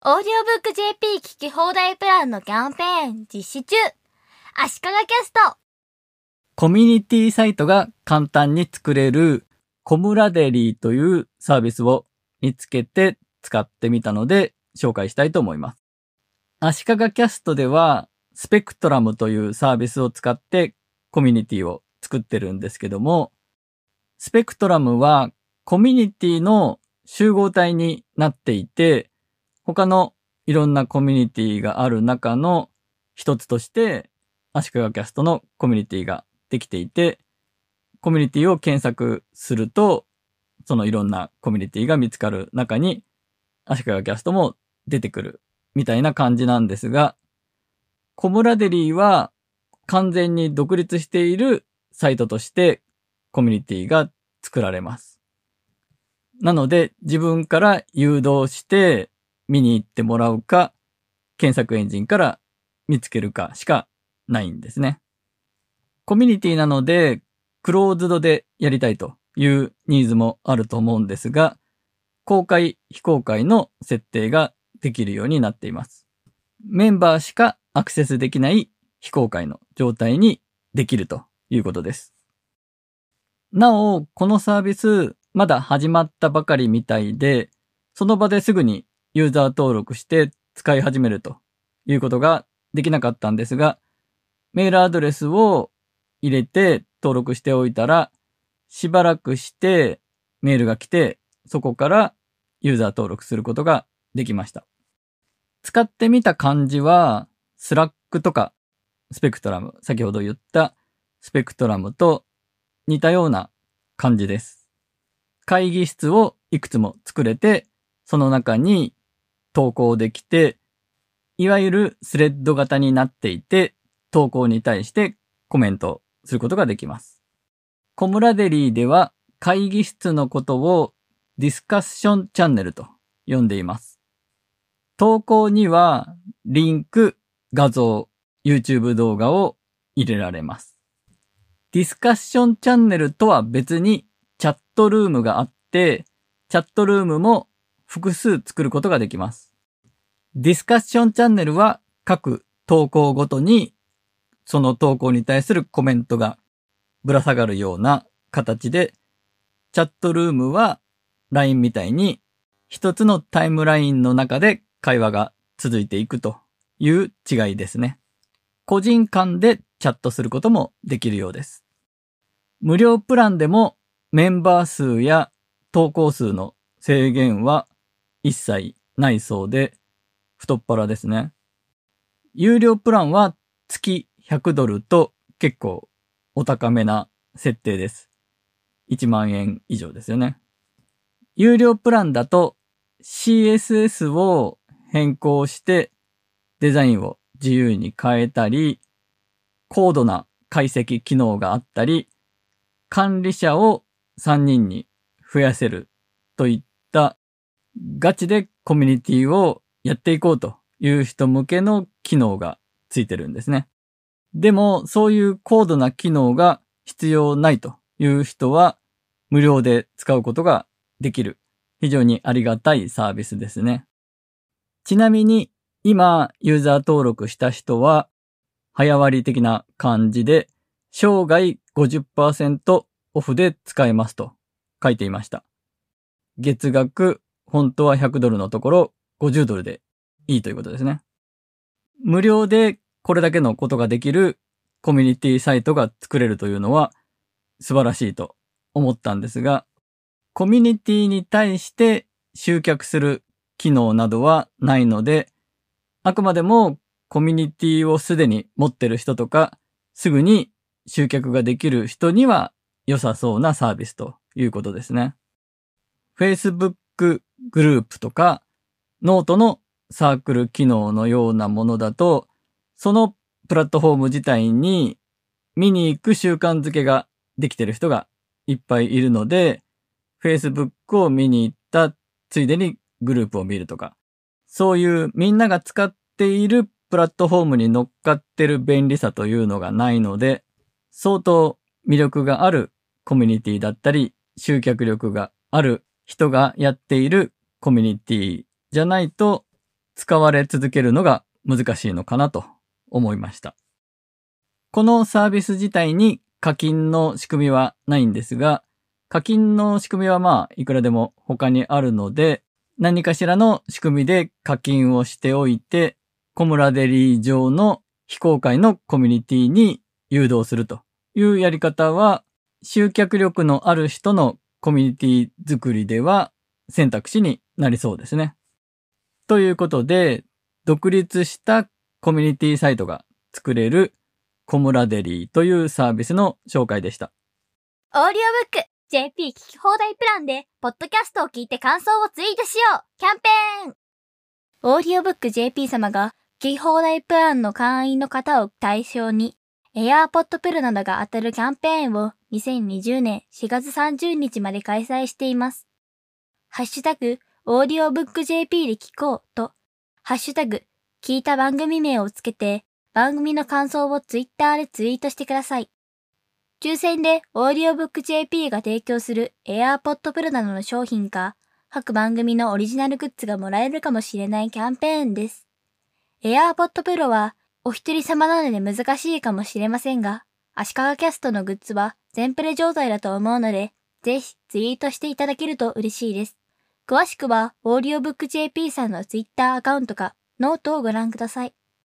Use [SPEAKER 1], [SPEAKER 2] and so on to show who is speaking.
[SPEAKER 1] オーディオブック JP 聞き放題プランのキャンペーン実施中足利キャスト
[SPEAKER 2] コミュニティサイトが簡単に作れるコムラデリーというサービスを見つけて使ってみたので紹介したいと思います。足利キャストではスペクトラムというサービスを使ってコミュニティを作ってるんですけども、スペクトラムはコミュニティの集合体になっていて、他のいろんなコミュニティがある中の一つとして、足利キャストのコミュニティができていて、コミュニティを検索すると、そのいろんなコミュニティが見つかる中に、足利キャストも出てくるみたいな感じなんですが、コムラデリーは完全に独立しているサイトとしてコミュニティが作られます。なので自分から誘導して見に行ってもらうか、検索エンジンから見つけるかしかないんですね。コミュニティなので、クローズドでやりたいというニーズもあると思うんですが、公開、非公開の設定ができるようになっています。メンバーしかアクセスできない非公開の状態にできるということです。なお、このサービス、まだ始まったばかりみたいで、その場ですぐにユーザー登録して使い始めるということができなかったんですが、メールアドレスを入れて登録しておいたら、しばらくしてメールが来て、そこからユーザー登録することができました。使ってみた感じは、 Slack とか Spectrum、先ほど言った Spectrum と似たような感じです。会議室をいくつも作れて、その中に投稿できて、いわゆるスレッド型になっていて、投稿に対してコメントすることができます。 Comradery では会議室のことをディスカッションチャンネルと呼んでいます。投稿にはリンク、画像、YouTube 動画を入れられます。ディスカッションチャンネルとは別にチャットルームがあって、チャットルームも複数作ることができます。ディスカッションチャンネルは各投稿ごとにその投稿に対するコメントがぶら下がるような形で、チャットルームは LINE みたいに一つのタイムラインの中で会話が続いていくという違いですね。個人間でチャットすることもできるようです。無料プランでもメンバー数や投稿数の制限は一切ないそうで、太っ腹ですね。有料プランは月100ドルと結構お高めな設定です。1万円以上ですよね。有料プランだと CSS を変更してデザインを自由に変えたり、高度な解析機能があったり、管理者を3人に増やせるといったガチでコミュニティをやっていこうという人向けの機能がついてるんですね。でも、そういう高度な機能が必要ないという人は無料で使うことができる。非常にありがたいサービスですね。ちなみに今ユーザー登録した人は早割的な感じで生涯50%オフで使えますと書いていました。月額本当は100ドルのところ50ドルでいいということですね。無料でこれだけのことができるコミュニティサイトが作れるというのは素晴らしいと思ったんですが、コミュニティに対して集客する機能などはないので、あくまでもコミュニティをすでに持ってる人とか、すぐに集客ができる人には良さそうなサービスということですね。Facebook グループとか、ノートのサークル機能のようなものだと、そのプラットフォーム自体に見に行く習慣づけができてる人がいっぱいいるので、Facebook を見に行ったついでにグループを見るとか、そういうみんなが使っているプラットフォームに乗っかってる便利さというのがないので、相当魅力があるコミュニティだったり、集客力がある人がやっているコミュニティじゃないと使われ続けるのが難しいのかなと思いました。このサービス自体に課金の仕組みはないんですが、課金の仕組みはまあ、いくらでも他にあるので、何かしらの仕組みで課金をしておいて、コムラデリー上の非公開のコミュニティに誘導するというやり方は、集客力のある人のコミュニティ作りでは選択肢になりそうですね。ということで、独立したコミュニティサイトが作れるコムラデリーというサービスの紹介でした。
[SPEAKER 1] オーディオブック JP 聞き放題プランで、ポッドキャストを聞いて感想をツイートしようキャンペーンオーディオブック JP 様が聞き放題プランの会員の方を対象に、AirPod Pro などが当たるキャンペーンを2020年4月30日まで開催しています。ハッシュタグ、オーディオブック JP で聞こうと、ハッシュタグ、聞いた番組名をつけて、番組の感想をツイッターでツイートしてください。抽選でオーディオブック JP が提供する AirPod Pro などの商品か、各番組のオリジナルグッズがもらえるかもしれないキャンペーンです。AirPod Pro はお一人様なので難しいかもしれませんが、足利キャストのグッズは全プレ状態だと思うので、ぜひツイートしていただけると嬉しいです。詳しくは、オーディオブック JP さんのツイッターアカウントか、ノートをご覧ください。